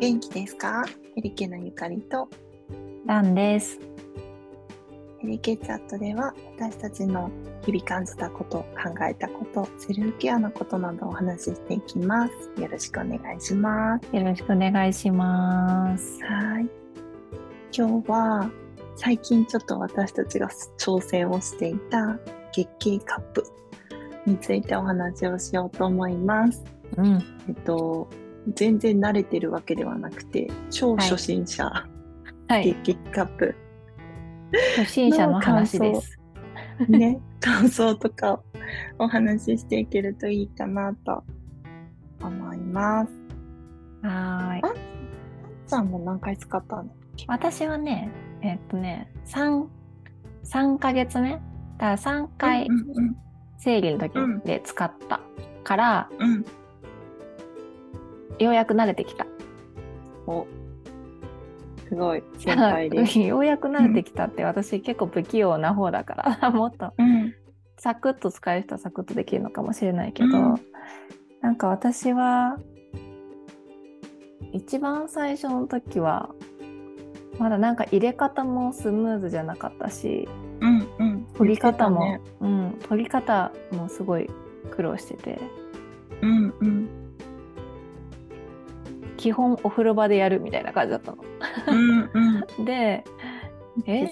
元気ですか？ヘリケのゆかりとランです。ヘリケチャットでは私たちの日々感じたこと、考えたこと、セルフケアのことなどをお話ししていきます。よろしくお願いします。よろしくお願いします。はい。今日は最近ちょっと私たちが挑戦をしていた月経カップについてお話をしようと思います。うん。えっと、全然慣れてるわけではなくて、超初心者、はい。月経カップ初心者の話です。ね、感想とかをお話ししていけるといいかなと思います。はーい。さんも何回使ったの？私はね、えっとね、3、三ヶ月目？だから3回うんうん生理の時うんで使ったから、うん。ようやく慣れてきた。おすごい、先輩です。ようやく慣れてきたって、私結構不器用な方だから、もっとうん。サクッと使える人はサクッとできるのかもしれないけど、うんなんか私は一番最初の時はまだなんか入れ方もスムーズじゃなかったしうんうん。取り方も、言ってうん、取り方もすごい苦労しててうんうん。基本お風呂場でやるみたいな感じだったの。うんうん。でえ？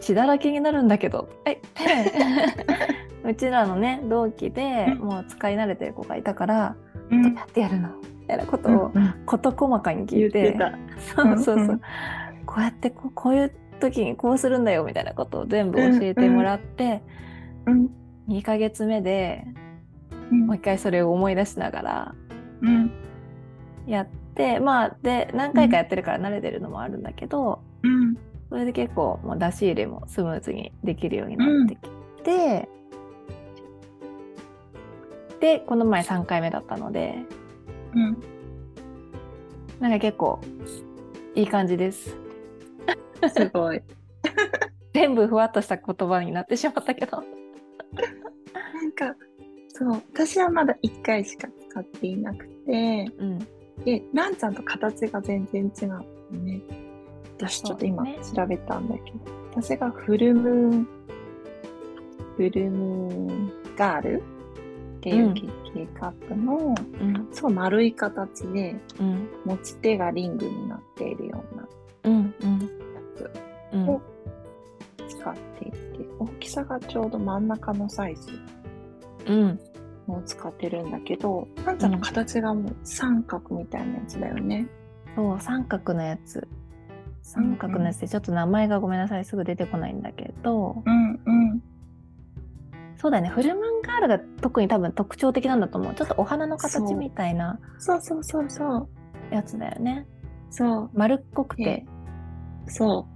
血だらけになるんだけど。え？うちらのね同期でうん。もう使い慣れてる子がいたから、うんどうやってやるのみたいなことを事細かに聞いて。そうそうそう、こうやってこうこういう時にこうするんだよみたいなことを全部教えてもらって、うん。2ヶ月目でうん。もう一回それを思い出しながらうんやってまあで何回かやってるから慣れてるのもあるんだけど、うんそれで結構もう出し入れもスムーズにできるようになってきて、でこの前3回目だったのでうん。なんか結構いい感じです。すごい。全部ふわっとした言葉になってしまったけど。なんか、そう、私はまだ1回しか使っていなくて、うん、で、ランちゃんと形が全然違うのね。私ちょっと今調べたんだけど、私がフルムーン、フルムーンガールっていう月経カップの、うん、そう丸い形でうん、持ち手がリングになっているようなやつ。うんお使っていて、大きさがちょうど真ん中のサイズ。うん、を使ってるんだけど、ランちゃんの形がもう三角みたいなやつだよね。そう、三角のやつ。三角のやつでちょっと名前がごめんなさい、すぐ出てこないんだけど、うんうん。そうだね、フルムーンガールが特に多分特徴的なんだと思う。ちょっとお花の形みたいなそうそうそうそう。やつだよね。そう。丸っこくて。そう。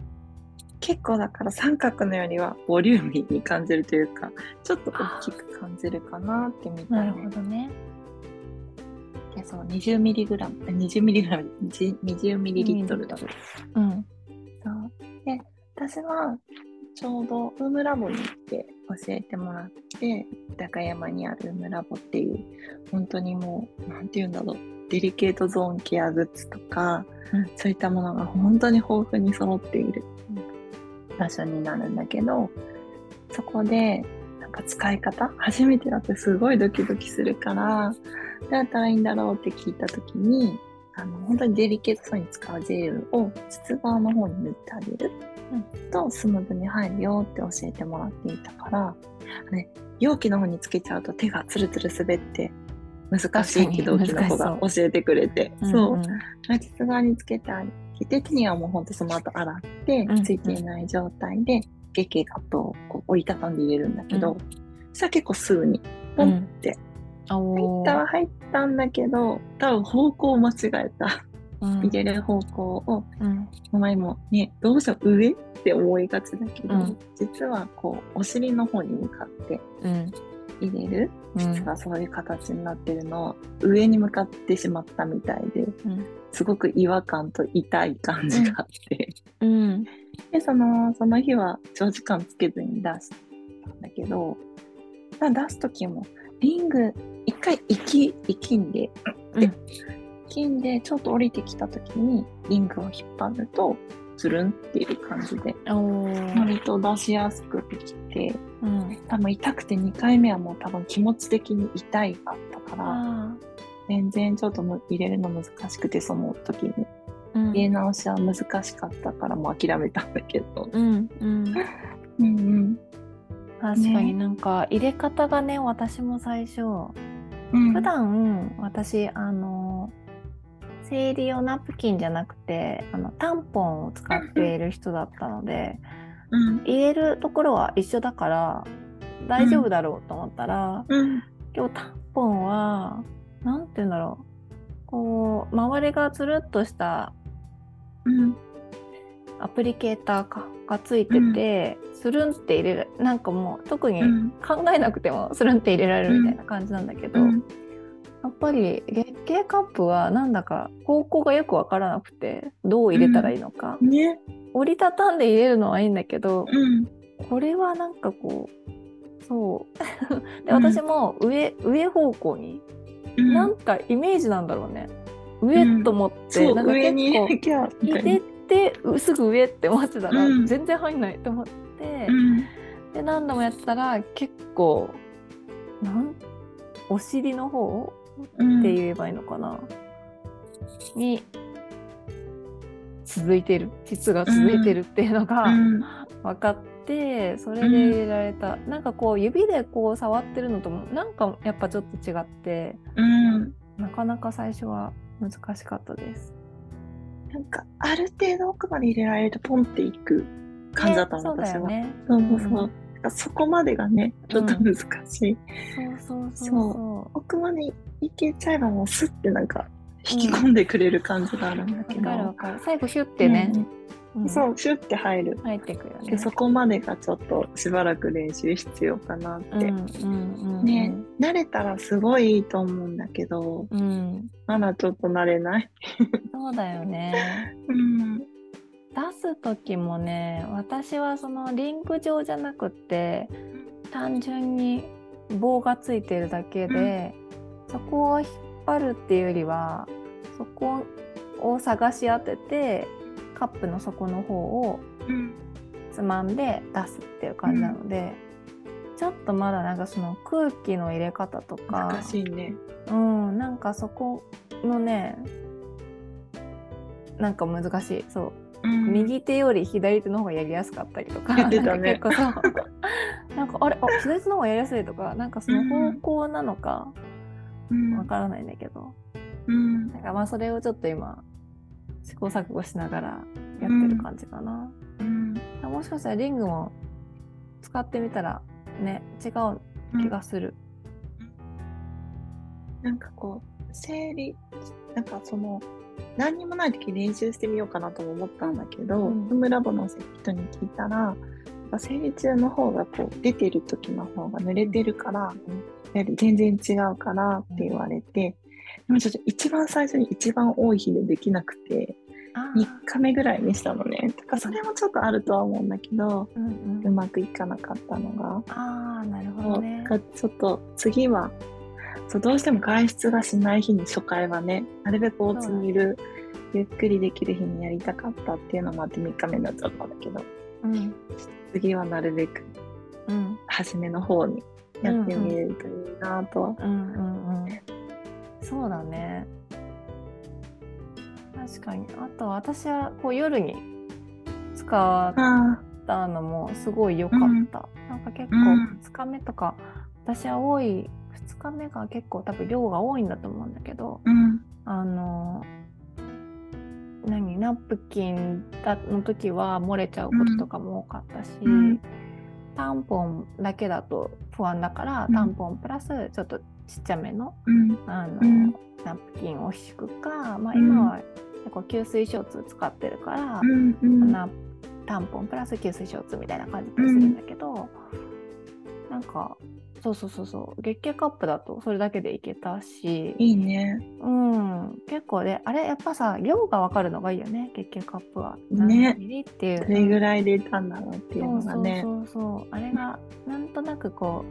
結構だから三角のよりはボリューミーに感じるというか、ちょっと大きく感じるかなって見たなるねほ。どね。でそう、20ミリグラム、20ミリグラム、20ミリリットルだ。そう。うん、で、私はちょうどウームラボに行って教えてもらって、高山にあるウームラボっていう、本当にもう、なんて言うんだろう、デリケートゾーンケアグッズとか、うんそういったものが本当に豊富に揃っている場所になるんだけど、そこで、なんか使い方初めてだってすごいドキドキするから、どうやったらいいんだろうって聞いたときに、あの、本当にデリケートそうに使うジェルを膣側の方に塗ってあげる、とスムーズに入るよって教えてもらっていたから、ね、容器の方につけちゃうと手がツルツル滑って難しいって同期の子が教えてくれて、そう。ん膣側につけてあげて、手にはもうほんとその後洗ってん、ついていない状態で、月経カップをこう折りたたんで入れるんだけど、うん。そしたら結構すぐにポンって。うん、入おったは入ったんだけど、多分方向を間違えた。うん。入れる方向を、うん。前もね、どうしても上って思いがちだけど、うん。実はこう、お尻の方に向かってうん入れる？うん。膣がそういう形になってるの。を上に向かってしまったみたいで、うんすごく違和感と痛い感じがあって、うん。で、その、その日は長時間つけずに出したんだけど、まあ出す時も、リング、一回息、息んで、うん。筋でちょっと降りてきた時にリングを引っ張るとつるんっていう感じで割と出しやすくできて、うん、多分痛くて2回目はもう多分気持ち的に痛いがあったから全然ちょっと入れるの難しくてその時に、うん、入れ直しは難しかったからもう諦めたんだけど。うん、うん、うんうん。確かになんか入れ方がね私も最初、うん、普段私あの生理用ナプキンじゃなくてあのタンポンを使っている人だったので、うん、入れるところは一緒だから大丈夫だろうと思ったら、うん、今日タンポンは何て言うんだろう。こう周りがつるっとした、アプリケーターかがついてて、うん、スルンって入れる。なんかもう特に考えなくてもスルンって入れられるみたいな感じなんだけど、うん、やっぱり月経カップはなんだか方向がよく分からなくてどう入れたらいいのか、うん。ね、折りたたんで入れるのはいいんだけど、これはなんかこうそう。で私も上上方向に、なんかイメージなんだろうね。上と思って、なんか結構入れて すぐ上って思ってたら、全然入んないと思って、で何度もやってたら結構なんお尻の方って言えばいいのかな、に続いてる。膣が続いてるっていうのが分かって、それで入れられた、なんかこう指でこう触ってるのともなんかやっぱちょっと違って、なかなか最初は難しかったです。なんかある程度奥まで入れられるとポンっていく感じだったの、私は。ね、そうそうそう。うん、そこまでがねちょっと難しい。うん、そうそう。そう。奥までいけちゃえばもうスッてなんか引き込んでくれる感じがあるんだけど。わ、うん、かるかる。最後シュッてね。そうシュッて入る。入ってくよ、ね、でそこまでがちょっとしばらく練習必要かなって、ね慣れたらすごいいいと思うんだけど、うん、まだちょっと慣れない。そうだよね、うん、出す時もね私はそのリンク上じゃなくて単純に棒がついてるだけで、うん、そこを引っ張るっていうよりはそこを探し当ててカップの底の方をつまんで出すっていう感じなので、うん、ちょっとまだなんかその空気の入れ方とか難しいね。うんなんかそこのねなんか難しい。そう、うん、右手より左手の方がやりやすかったりとか、ね、なんか結構そう。なんかあれ？あ左手の方がやりやすいとかなんかその方向なのかわからないんだけど、うん、なんかまあそれをちょっと今試行錯誤しながらやってる感じかな、うん、もしかしたらリングも使ってみたらね違う気がする、うん、なんかこう生理なんかその何にもない時練習してみようかなとも思ったんだけど、うん、ムラボの人に聞いたら生理中の方がこう出てる時の方が濡れてるから、うん、全然違うからって言われて、でもちょっと一番最初に一番多い日でできなくて、3日目ぐらいにしたのね。だからそれもちょっとあるとは思うんだけど、うん、うん、うまくいかなかったのが。ああ、なるほどね。ちょっと次はそうどうしても外出がしない日に初回はねなるべくお家にいる、ゆっくりできる日にやりたかったっていうのもあって3日目になっちゃったんだけど、うん、次はなるべく、うん、初めの方にやってみるといいなとは。うんうんうんそうだね。確かに。あと私はこう夜に使ったのもすごい良かった、うん、なんか結構2日目とか、うん、私は多い2日目が結構多分量が多いんだと思うんだけど、うん、あの何ナプキンだの時は漏れちゃうこととかも多かったし、タンポンだけだと不安だから、タンポンプラスちょっとちっちゃめの,、あのナプキンを敷くか、まあ、今は結構吸水ショーツ使ってるから、なタンポンプラス吸水ショーツみたいな感じでするんだけど、なんかそうそうそうそう。月経カップだとそれだけでいけたし。いいね。うん。結構であれやっぱさ量が分かるのがいいよね。月経カップは。ね。っていう。どれぐらい入れたんだろうっていうのがね。そうそうそうあれがなんとなくこ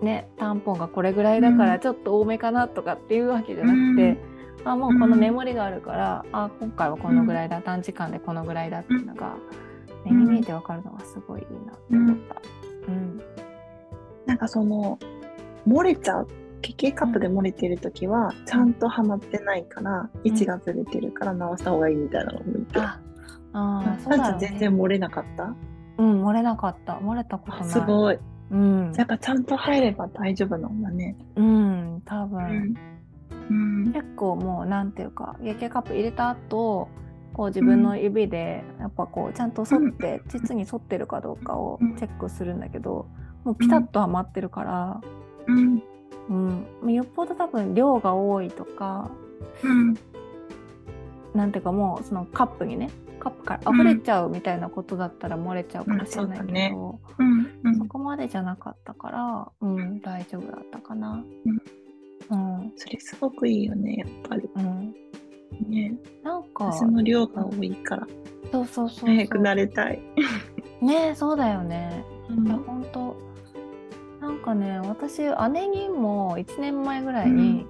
うねタンポンがこれぐらいだからちょっと多めかなとかっていうわけじゃなくて、あもうこのメモリがあるから、うん、あ今回はこのぐらいだ、短時間でこのぐらいだっていうのが、目に見えて分かるのがすごいいいなって思った。うん、うん、なんかその漏れちゃうケケカップで漏れてる時はちゃんとはまってないから、位置がずれてるから直した方がいいみたいなのを見て、ああそうだ、ね、全然漏れなかった？うん漏れなかった。漏れたことない。すごい、うん、やっぱちゃんと入れば大丈夫なんだね。うん多分、うん、結構もうなんていうか月経カップ入れた後こう自分の指でやっぱこうちゃんと沿って、膣に沿ってるかどうかをチェックするんだけどもうピタッとはまってるから、うん。うん、よっぽど多分量が多いとか、うん、なんていうかもうそのカップにねカップから溢れちゃうみたいなことだったら漏れちゃうかもしれないけど、うんね。うん、そこまでじゃなかったから、うん、大丈夫だったかな。うん、それすごくいいよねやっぱり。うん。ね、なんか私の量が多いから、そうそうそう早くなれたい。ねそうだよね。うん、いや本当かね私姉にも1年前ぐらいに、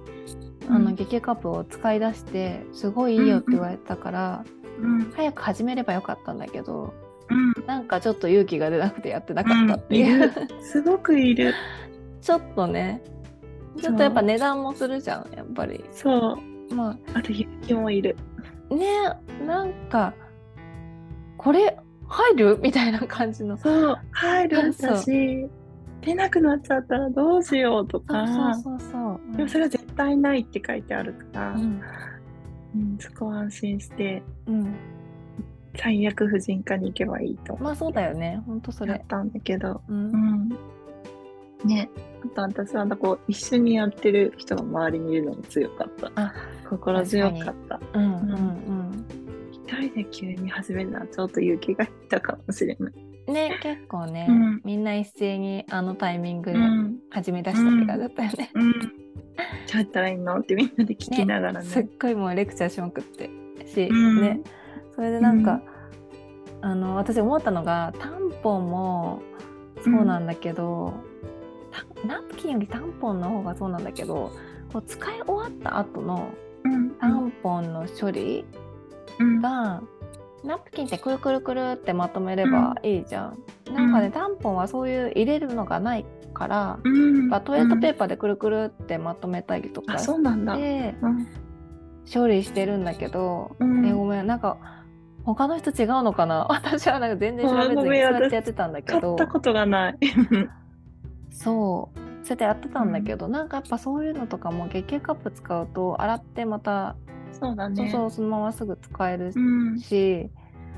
うん、あの激カップを使い出してすごいいいよって言われたから、うん、早く始めればよかったんだけど、うん、なんかちょっと勇気が出なくてやってなかったっていう、すごくいる。ちょっとね。ちょっとやっぱ値段もするじゃんやっぱり。そう。まあ。あと勇気もいる。ねなんかこれ入る？みたいな感じの。そう入る私出なくなっちゃったらどうしようとか。そうそうそう、う。ん、でもそれは絶対ないって書いてあるから、うん、うん、そこは安心して、うん、最悪婦人科に行けばいいと。まあそうだよね。本当それ。やったんだけど、うん、うん、ね。あと私はこう一緒にやってる人が周りにいるのも強かった。心強かった。うんうん。うん。一人で急に始めるのはちょっと勇気がいったかもしれないね結構ね、うん、みんな一斉にあのタイミングで始め出したって感じだったよね。うん、うん、どうやったらいいのってみんなで聞きながらね。ねすっごいもうレクチャーしまくってし、ね。それでなんか、あの私思ったのがタンポンもそうなんだけど、ナプキンよりタンポンの方がそうなんだけどこう使い終わった後のタンポンの処理が、ナプキンってくるくるくるってまとめればいいじゃん。うん、なんかね、タンポンはそういう入れるのがないから、うん、トイレットペーパーでくるくるってまとめたりとかして、うん、処理してるんだけど、えごめんなんか他の人違うのかな？私はなんか全然調べずにそうやってやってたんだけど。買ったことがない。そう。そうやってやってたんだけど、なんかやっぱそういうのとかも月経カップ使うと洗ってまたそうだね。そうそうそのまますぐ使えるし、うん、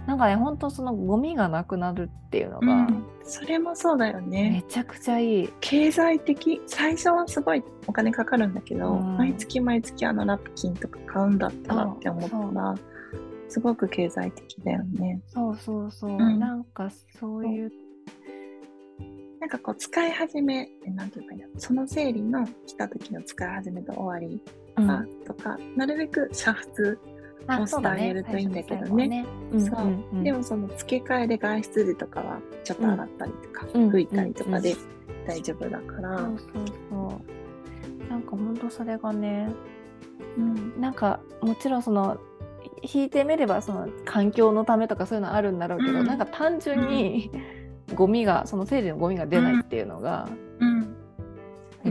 なんかね本当そのゴミがなくなるっていうのが、うん、それもそうだよね。めちゃくちゃいい。経済的最初はすごいお金かかるんだけど、うん、毎月毎月あのナプキンとか買うんだったらって思ったらすごく経済的だよね。そうそうそう、うん、なんかそういうなんかこう使い始めなんていうかその生理の来た時の使い始めと終わりかとか、うん、なるべく煮沸をしてあげるといいんだけどね。そう。でもその付け替えで外出時とかはちょっと洗ったりとか、うん、拭いたりとかで大丈夫だから。そうそうそう。なんか本当それがね、うん、なんかもちろんその引いてみればその環境のためとかそういうのあるんだろうけど、うん、なんか単純に、ゴミがその生理のゴミが出ないっていうのが、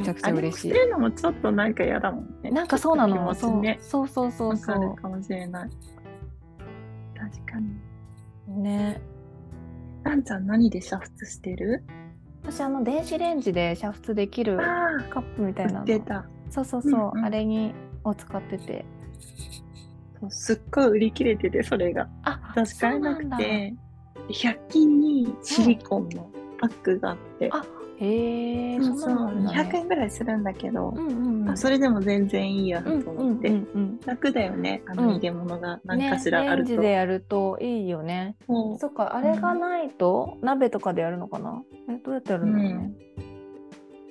ちゃくちゃ嬉しい。捨てるのもちょっとなんか嫌だもんね。なんかそうなの、そうそうそうそうそう。かもしれない。確かに。ね。なちゃん何で煮沸してる？私あの電子レンジで煮沸できるカップみたいな。そうそうそう、うんうん、あれにを使ってて。すっごい売り切れててそれが。あ私買えなくて100均にシリコンのパックがあって。あへえ、そうそう、200円ぐらいするんだけど、うんうんうん、それでも全然いいやと思って、うんうんうん、楽だよねあの入れ物が何かしらあると、ね、レンジでやるといいよね、う。ん、そっかあれがないと、鍋とかでやるのかな？えどうやってやるんだろうね、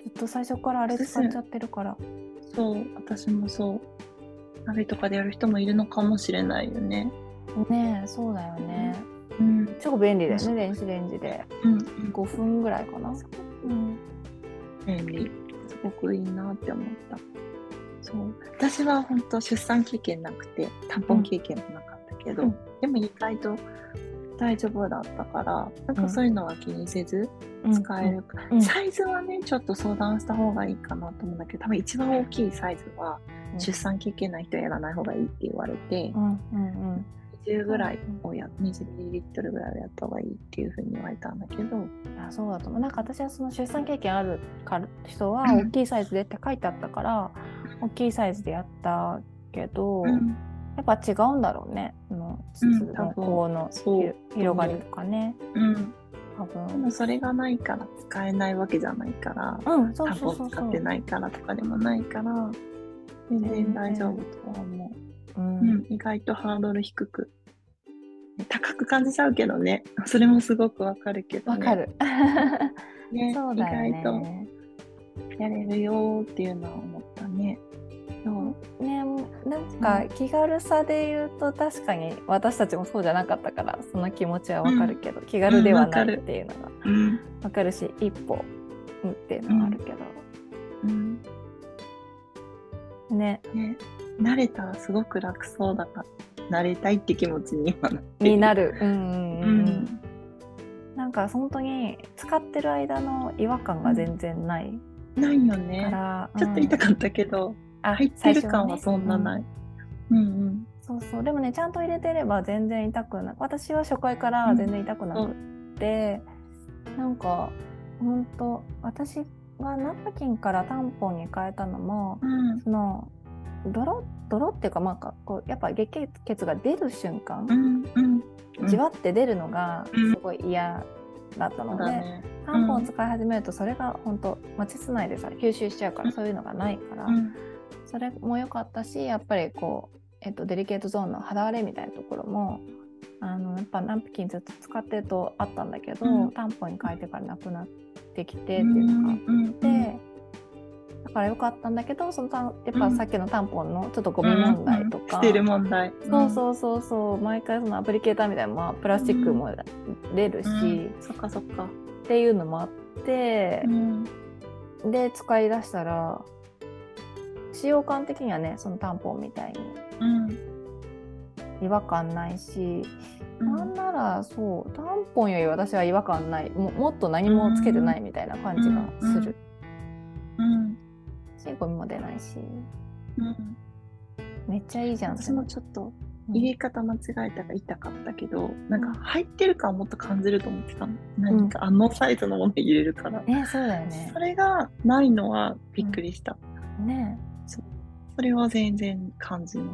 ずっと最初からあれ使っちゃってるから。そう。私もそう。鍋とかでやる人もいるのかもしれないよね。ねそうだよね、うん、超便利だよね電子レンジで、うん、5分ぐらいかな、うん、便利。すごくいいなって思った。そう。私は本当出産経験なくてタンポン経験もなかったけど、うん、でも意外と大丈夫だったからなんかそういうのは気にせず使える、うん、サイズはねちょっと相談した方がいいかなと思うんだけど多分一番大きいサイズは出産経験ない人はやらない方がいいって言われて、うん。うん。うん20ぐらいをや、20ミリリットルぐらいをやった方がいいっていうふうに言われたんだけど。いやそうだと思う。なんか私はその出産経験ある人は大きいサイズでって書いてあったから、大きいサイズでやったけど、うん、やっぱ違うんだろうね。の筒のこの広がりとかね。うん多分でもそれがないから使えないわけじゃないから、うん、そうそうそう使ってないからとかでもないから全然大丈夫とは思う。うん、うん、意外とハードル低く。高く感じちゃうけどね。それもすごくわかるけどわ、ね、かる、ね、そうだね、意外とやれるよっていうのは思ったね。そう？ねなんか気軽さで言うと確かに私たちもそうじゃなかったからその気持ちはわかるけど、うん、気軽ではないっていうのがわかる。し、一歩っていうのはあるけど、うん、ね。ね慣れたらすごく楽そうだから慣れたいって気持ちに今なってになる。うんうんうん、なんか本当に使ってる間の違和感が全然ない。ないよね。ちょっと痛かったけど、入ってる感はそんなない。うん、うんうん。そうそう。でもねちゃんと入れてれば全然痛くない私は初回から全然痛くなくって、うん、なんか本当私がナプキンからタンポンに変えたのも、うん、その泥泥っていうかまあこうやっぱ月血が出る瞬間、うんうん、じわって出るのがすごい嫌だったので、ね、タンポン使い始めるとそれが本当、まあ、膣内でさ吸収しちゃうからそういうのがないから、それも良かったしやっぱりこう、えっと、デリケートゾーンの肌荒れみたいなところもあのやっぱナプキンずっと使ってるとあったんだけど、タンポンに変えてからなくなってきてっていうのがあって。だからよかったんだけどそのやっぱさっきのタンポンのちょっとゴミ問題とか、うん。うん、問題、そうそうそうそう。毎回そのアプリケーターみたいな、まあ、プラスチックも出るし、うん、そっかそっか。っていうのもあって、で使い出したら使用感的にはねそのタンポンみたいに。違和感ないし、うん、なんならそうタンポンより私は違和感ない。ももっと何もつけてないみたいな感じがする。うんしゴミも出ないし、うん、めっちゃいいじゃん。私もちょっと入れ方間違えたが痛かったけど、うん、なん。か入ってる感もっと感じると思ってたの、うん、何かあのサイズのもの入れるから、ねそうだよね。それがないのはびっくりした、うん、ね。そそれは全然感じな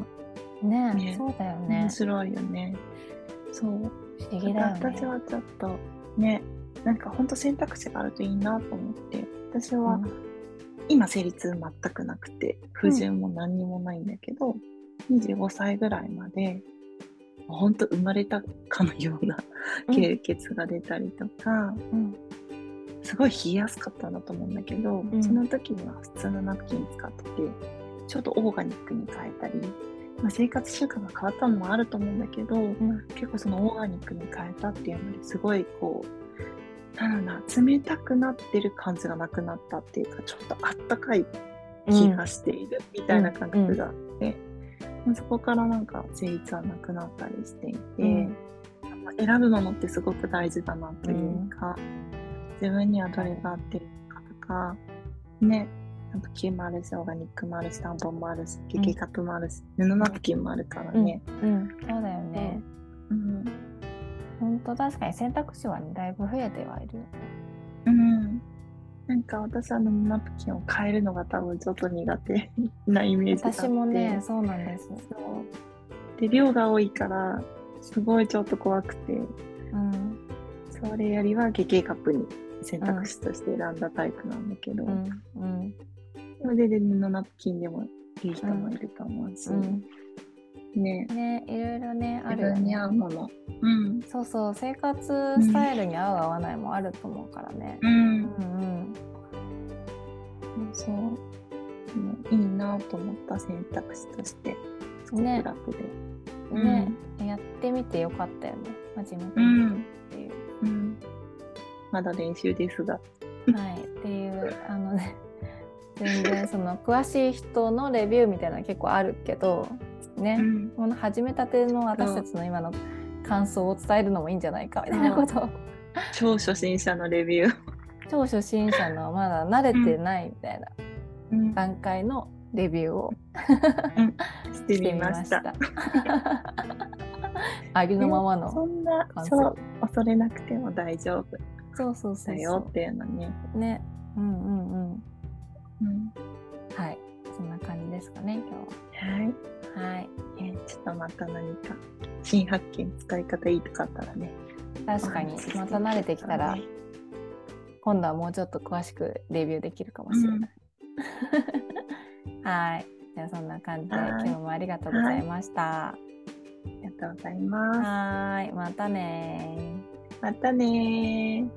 い。ねね。そうだよね。面白いよね。そう。不思議だよね。私はちょっとね。なんか本当選択肢があるといいなと思って。私は、今生理痛全くなくて不順も何にもないんだけど、うん、25歳ぐらいまで本当生まれたかのような経血が出たりとか、うん、すごい冷えやすかったんだと思うんだけど、うん、その時には普通のナプキン使っててちょっとオーガニックに変えたり、まあ、生活習慣が変わったのもあると思うんだけど、結構そのオーガニックに変えたっていうのですごいこうなんだ冷たくなってる感じがなくなったっていうかちょっとあったかい気がしているみたいな感覚があって、うん、そこからなんか生理はなくなったりしていて、うん、選ぶものってすごく大事だなというか、うん、自分にはどれが合ってるかとかねナプキンもあるしオーガニックもあるしタンポンもあるしケケカップもあるし、布ナプキンもあるからね、うん。そうだよね、うん本当確かに選択肢は、ね、だいぶ増えてはいる。うん。なんか私はナプキンを変えるのが多分ちょっと苦手 なイメージ私もね、そうなんです。そう。で、量が多いから、すごいちょっと怖くて、うん、それよりは月経カップに選択肢として選んだタイプなんだけど、うん、うん、それで布ナプキンでもいい人もいると思うし、うんねねいろいろねあるよね。合うもの。うん。そうそう生活スタイルに合う合わないもあると思うからね。うん。うんうんそう。いいなと思った選択肢としてすごく楽で。ね、うん、やってみてよかったよね初めてっていう、うん、まだ練習ですが。はいっていうあのね全然その詳しい人のレビューみたいなの結構あるけどね、うん、この始めたての私たちの今の感想を伝えるのもいいんじゃないかみたいなこと。を超初心者のレビュー。超初心者のまだ慣れてないみたいな段階のレビューを、うん、してみました。ありのままのそんなそう恐れなくても大丈夫。そうそうそうだよっていうのねね。うんうんうん、うん、はい。そんな感じですかね今日は。はい、はい、えー、ちょっとまた何か新発見使い方いいとかあったらね。確かに。また慣れてきたら、今度はもうちょっと詳しくレビューできるかもしれない、うん、はい。じゃあそんな感じで今日もありがとうございました、ありがとうございます。はい。またねまたね